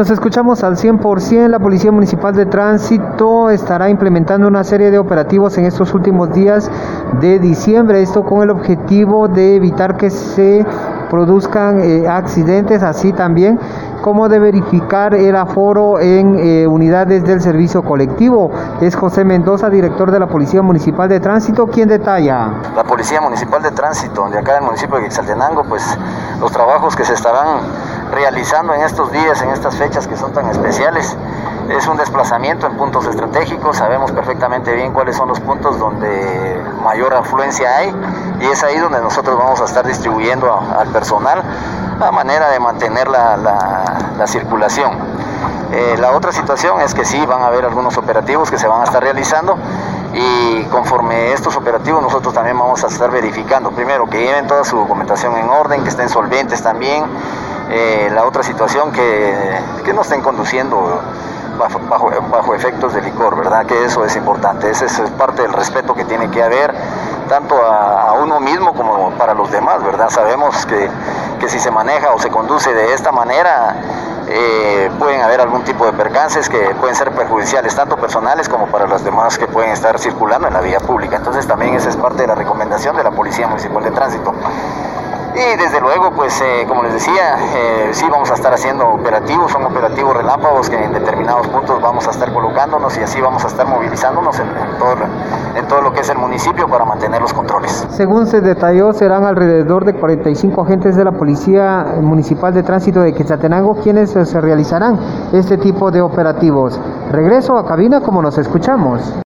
Nos escuchamos al 100%. La Policía Municipal de Tránsito estará implementando una serie de operativos en estos últimos días de diciembre. Esto con el objetivo de evitar que se produzcan eh, accidentes, así también como de verificar el aforo en eh, unidades del servicio colectivo. Es José Mendoza, director de la Policía Municipal de Tránsito, quien detalla. La Policía Municipal de Tránsito de acá del municipio de Quetzaltenango, pues los trabajos que se estarán realizando en estos días, en estas fechas que son tan especiales, es un desplazamiento en puntos estratégicos, sabemos perfectamente bien cuáles son los puntos donde mayor afluencia hay y es ahí donde nosotros vamos a estar distribuyendo al personal a manera de mantener la, la, circulación. Eh, la otra situación es que sí van a haber algunos operativos que se van a estar realizando y conforme estos operativos nosotros también vamos a estar verificando, primero que lleven toda su documentación en orden, que estén solventes también, eh, la otra situación que, que no estén conduciendo bajo, bajo, efectos de licor, ¿verdad? Que eso es importante, ese es parte del respeto que tiene que haber tanto a, uno mismo como para los demás, ¿verdad? Sabemos que, que, si se maneja o se conduce de esta manera, eh, pueden haber algún tipo de percances que pueden ser perjudiciales, tanto personales como para los demás que pueden estar circulando en la vía pública. Entonces también esa es parte de la recomendación de la Policía Municipal de Tránsito. Y desde luego, pues eh, como les decía, eh, sí vamos a estar haciendo operativos, son operativos relámpagos que en determinados puntos vamos a estar colocándonos y así vamos a estar movilizándonos en, todo, en todo lo que es el municipio para mantener los controles. Según se detalló, serán alrededor de 45 agentes de la Policía Municipal de Tránsito de Quetzaltenango quienes se realizarán este tipo de operativos. Regreso a cabina como nos escuchamos.